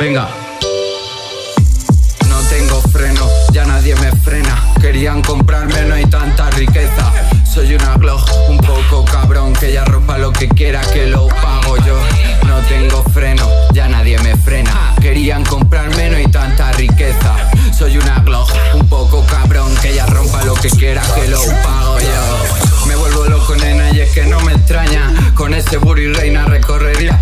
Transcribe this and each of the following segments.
Venga. No tengo freno, ya nadie me frena. Querían comprarme, no hay tanta riqueza. Soy una Glock, un poco cabrón, que ella rompa lo que quiera, que lo pago yo. No tengo freno, ya nadie me frena. Querían comprarme, no hay tanta riqueza. Soy una Glock, un poco cabrón, que ella rompa lo que quiera, que lo pago yo. Me vuelvo loco, nena, y es que no me extraña. Con ese buri reina recorrería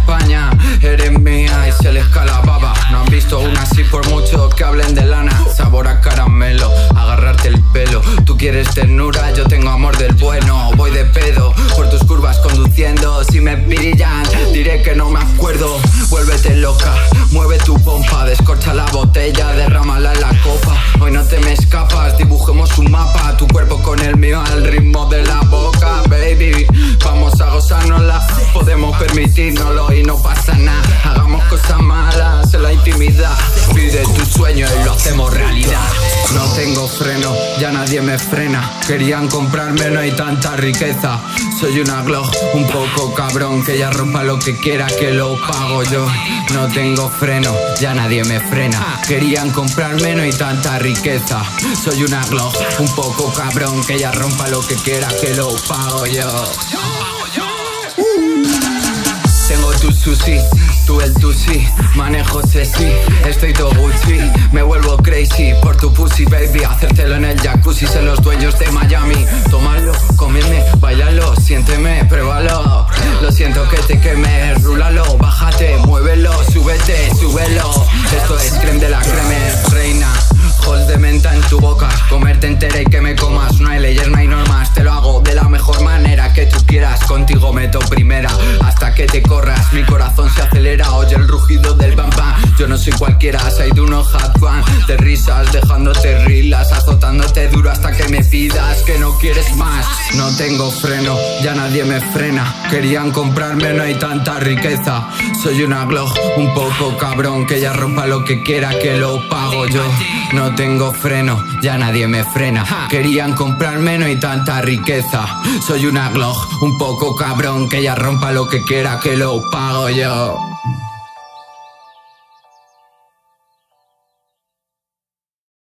acuerdo. Vuélvete loca, mueve tu pompa, descorcha la botella, derrámala en la copa. Hoy no te me escapas, dibujemos un mapa. Tu cuerpo con el mío al ritmo de la boca, baby. Vamos a gozárnosla, podemos permitirnoslo y no pasa nada. Hagamos cosas malas en la intimidad. Pide tu sueño y lo hacemos realidad. Freno, ya nadie me frena. Querían comprarme, no hay tanta riqueza. Soy una Glock, un poco cabrón, que ella rompa lo que quiera, que lo pago yo. No tengo freno, ya nadie me frena. Querían comprarme, no hay tanta riqueza. Soy una Glock, un poco cabrón, que ella rompa lo que quiera, que lo pago yo. Tengo tu sushi, tú el tusi, manejo sexy, estoy todo Gucci, me vuelvo crazy por tu pussy baby, hacértelo en el jacuzzi, son los dueños de Miami, tómalo, cómeme, bailalo, siénteme, pruébalo, lo siento que te queme, rúlalo, bájate, muévelo, súbete, súbelo, esto es creme de la creme, reina. Ojos de menta en tu boca, comerte entera y que me comas. No hay leyes, no hay normas, te lo hago de la mejor manera que tú quieras. Contigo meto primera hasta que te corras. Mi corazón se acelera, oye el rugido del bam bam. Yo no soy cualquiera, soy de unos hot fan. De risas, dejándote rilas, azotándote duro hasta que me pidas que no quieres más. No tengo freno, ya nadie me frena. Querían comprarme, no hay tanta riqueza. Soy una Glock, un poco cabrón, que ella rompa lo que quiera, que lo pago yo. No tengo freno, ya nadie me frena. Querían comprarme, no hay tanta riqueza. Soy una Glock, un poco cabrón, que ella rompa lo que quiera, que lo pago yo.